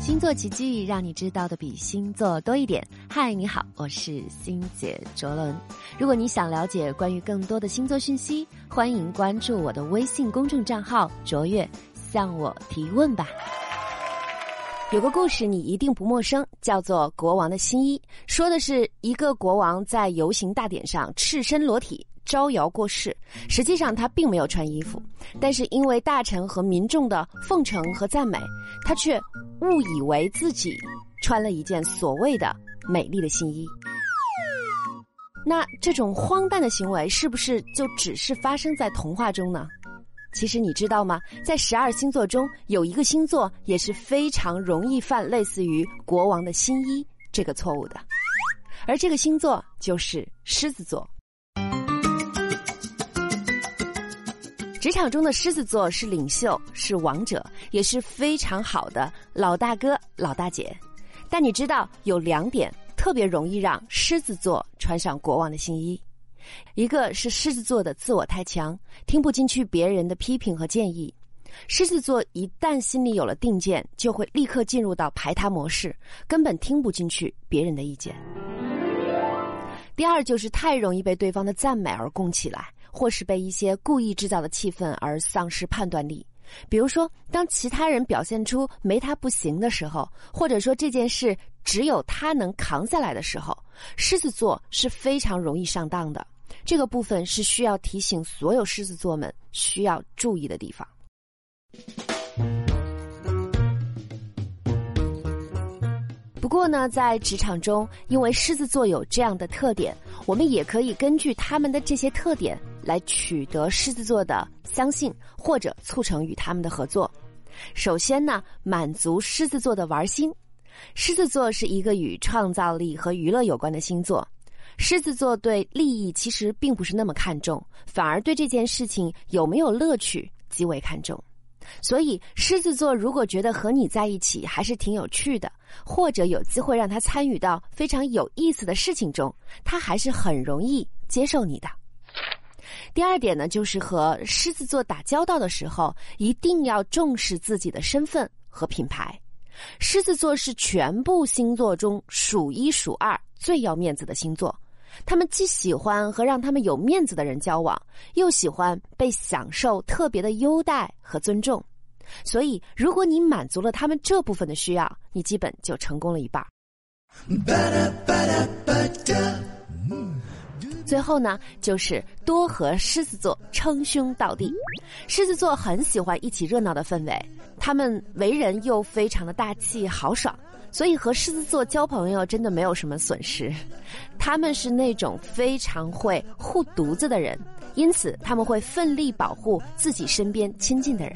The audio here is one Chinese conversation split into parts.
星座奇迹，让你知道的比星座多一点。嗨，你好，我是星姐卓伦。如果你想了解关于更多的星座讯息，欢迎关注我的微信公众账号“卓越”，向我提问吧。有个故事你一定不陌生，叫做《国王的新衣》，说的是一个国王在游行大典上赤身裸体。招摇过市，实际上他并没有穿衣服，但是因为大臣和民众的奉承和赞美，他却误以为自己穿了一件所谓的美丽的新衣。那这种荒诞的行为是不是就只是发生在童话中呢？其实你知道吗？在十二星座中，有一个星座也是非常容易犯类似于国王的新衣这个错误的，而这个星座就是狮子座。职场中的狮子座是领袖，是王者，也是非常好的老大哥、老大姐。但你知道有两点特别容易让狮子座穿上国王的新衣，一个是狮子座的自我太强，听不进去别人的批评和建议。狮子座一旦心里有了定见，就会立刻进入到排他模式，根本听不进去别人的意见。第二就是太容易被对方的赞美而供起来。或是被一些故意制造的气氛而丧失判断力，比如说，当其他人表现出没他不行的时候，或者说这件事只有他能扛下来的时候，狮子座是非常容易上当的。这个部分是需要提醒所有狮子座们需要注意的地方。不过呢，在职场中，因为狮子座有这样的特点，我们也可以根据他们的这些特点。来取得狮子座的相信，或者促成与他们的合作。首先呢，满足狮子座的玩心。狮子座是一个与创造力和娱乐有关的星座。狮子座对利益其实并不是那么看重，反而对这件事情有没有乐趣极为看重。所以，狮子座如果觉得和你在一起还是挺有趣的，或者有机会让他参与到非常有意思的事情中，他还是很容易接受你的。第二点呢，就是和狮子座打交道的时候，一定要重视自己的身份和品牌。狮子座是全部星座中数一数二最要面子的星座，他们既喜欢和让他们有面子的人交往，又喜欢被享受特别的优待和尊重。所以，如果你满足了他们这部分的需要，你基本就成功了一半。最后呢，就是多和狮子座称兄道弟。狮子座很喜欢一起热闹的氛围，他们为人又非常的大气豪爽，所以和狮子座交朋友真的没有什么损失。他们是那种非常会护犊子的人，因此他们会奋力保护自己身边亲近的人。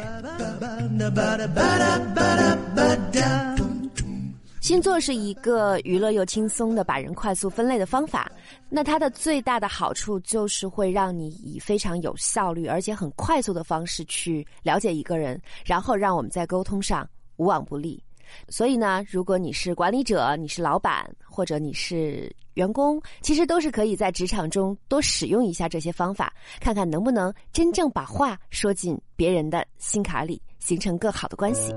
星座是一个娱乐又轻松的把人快速分类的方法，那它的最大的好处就是会让你以非常有效率而且很快速的方式去了解一个人，然后让我们在沟通上无往不利。所以呢，如果你是管理者，你是老板，或者你是员工，其实都是可以在职场中多使用一下这些方法，看看能不能真正把话说进别人的心坎里，形成更好的关系。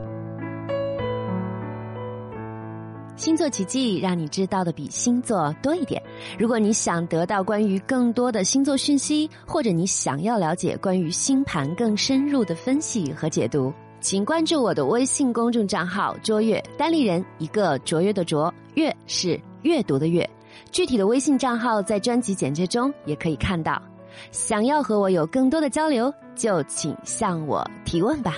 星座奇迹，让你知道的比星座多一点。如果你想得到关于更多的星座讯息，或者你想要了解关于星盘更深入的分析和解读，请关注我的微信公众账号“卓越”，单立人一个卓越的卓，越是阅读的阅。具体的微信账号在专辑简介中也可以看到。想要和我有更多的交流，就请向我提问吧。